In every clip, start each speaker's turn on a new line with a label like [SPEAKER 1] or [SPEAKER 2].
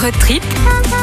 [SPEAKER 1] Road trip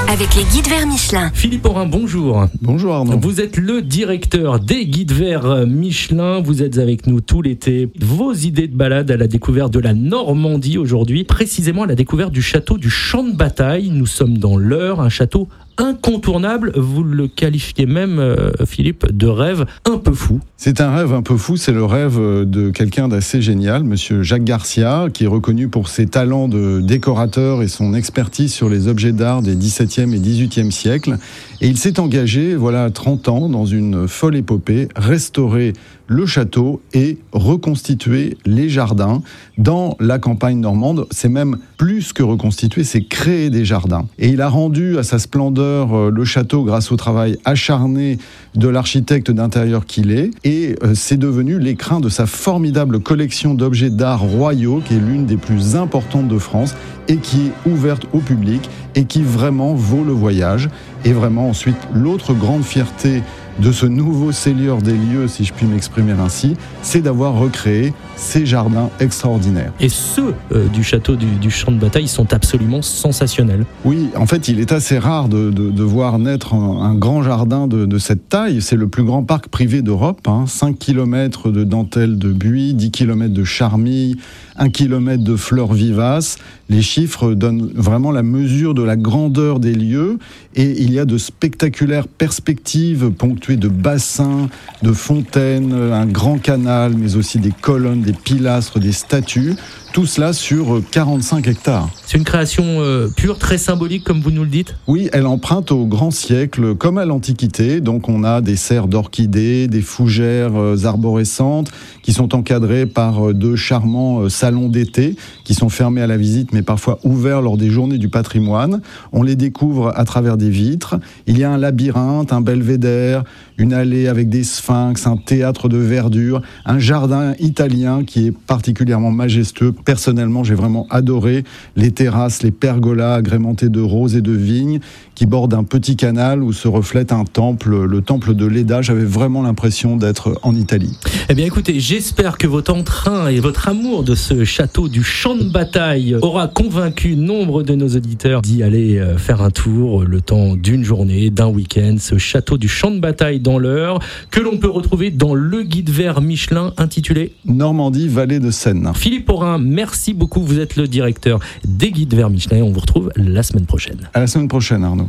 [SPEAKER 1] avec les guides verts Michelin.
[SPEAKER 2] Philippe Aurin, bonjour.
[SPEAKER 3] Bonjour Arnaud.
[SPEAKER 2] Vous êtes le directeur des guides verts Michelin. Vous êtes avec nous tout l'été. Vos idées de balade à la découverte de la Normandie aujourd'hui, précisément à la découverte du château du Champ de Bataille. Nous sommes dans l'heure, un château incontournable. Vous le qualifiez même, euh, Philippe, de rêve un peu fou.
[SPEAKER 3] C'est un rêve un peu fou, c'est le rêve de quelqu'un d'assez génial, monsieur Jacques Garcia, qui est reconnu pour ses talents de décorateur et son expertise sur les objets d'art des 17e et 18e siècles. Et il s'est engagé, voilà, 30 ans, dans une folle épopée, restaurer le château et reconstituer les jardins dans la campagne normande. C'est même plus que reconstituer, c'est créer des jardins. Et il a rendu à sa splendeur euh, le château grâce au travail acharné de l'architecte d'intérieur qu'il est. Et euh, c'est devenu l'écrin de sa formidable collection d'objets d'art royaux, qui est l'une des plus importantes de France et qui est ouverte au public et qui vraiment vaut le voyage. Et vraiment ensuite, l'autre grande fierté de ce nouveau Seigneur des lieux, si je puis m'exprimer ainsi, c'est d'avoir recréé ces jardins extraordinaires.
[SPEAKER 2] Et ceux euh, du château du, champ de bataille sont absolument sensationnels.
[SPEAKER 3] Oui, en fait, il est assez rare de, voir naître un, grand jardin de, cette taille. C'est le plus grand parc privé d'Europe, 5 hein. km de dentelle de buis, 10 km de charmilles, 1 km de fleurs vivaces. Les chiffres donnent vraiment la mesure de la grandeur des lieux et il y a de spectaculaires perspectives ponctuées de bassins, de fontaines, un grand canal, mais aussi des colonnes, des pilastres, des statues. Tout cela sur 45 hectares.
[SPEAKER 2] C'est une création euh, pure, très symbolique, comme vous nous le dites?
[SPEAKER 3] Oui, elle emprunte au grand siècle, comme à l'Antiquité. Donc on a des serres d'orchidées, des fougères euh, arborescentes qui sont encadrées par euh, deux charmants salons d'été qui sont fermés à la visite, mais parfois ouverts lors des journées du patrimoine. On les découvre à travers des vitres. Il y a un labyrinthe, un belvédère, une allée avec des sphinx, un théâtre de verdure, un jardin italien qui est particulièrement majestueux personnellement, j'ai vraiment adoré les terrasses, les pergolas agrémentés de roses et de vignes qui bordent un petit canal où se reflète un temple, le temple de Leda. J'avais vraiment l'impression d'être en Italie.
[SPEAKER 2] Eh bien, écoutez, j'espère que votre entrain et votre amour de ce château du champ de bataille aura convaincu nombre de nos auditeurs d'y aller euh, faire un tour le temps d'une journée, d'un week-end. Ce château du champ de bataille dans l'heure que l'on peut retrouver dans le guide vert Michelin intitulé
[SPEAKER 3] Normandie, vallée de Seine.
[SPEAKER 2] Philippe Aurin, Merci beaucoup. Vous êtes le directeur des guides vers Michelin. On vous retrouve la semaine prochaine.
[SPEAKER 3] À la semaine prochaine, Arnaud.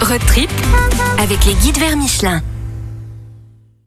[SPEAKER 1] Road trip avec les guides vers Michelin.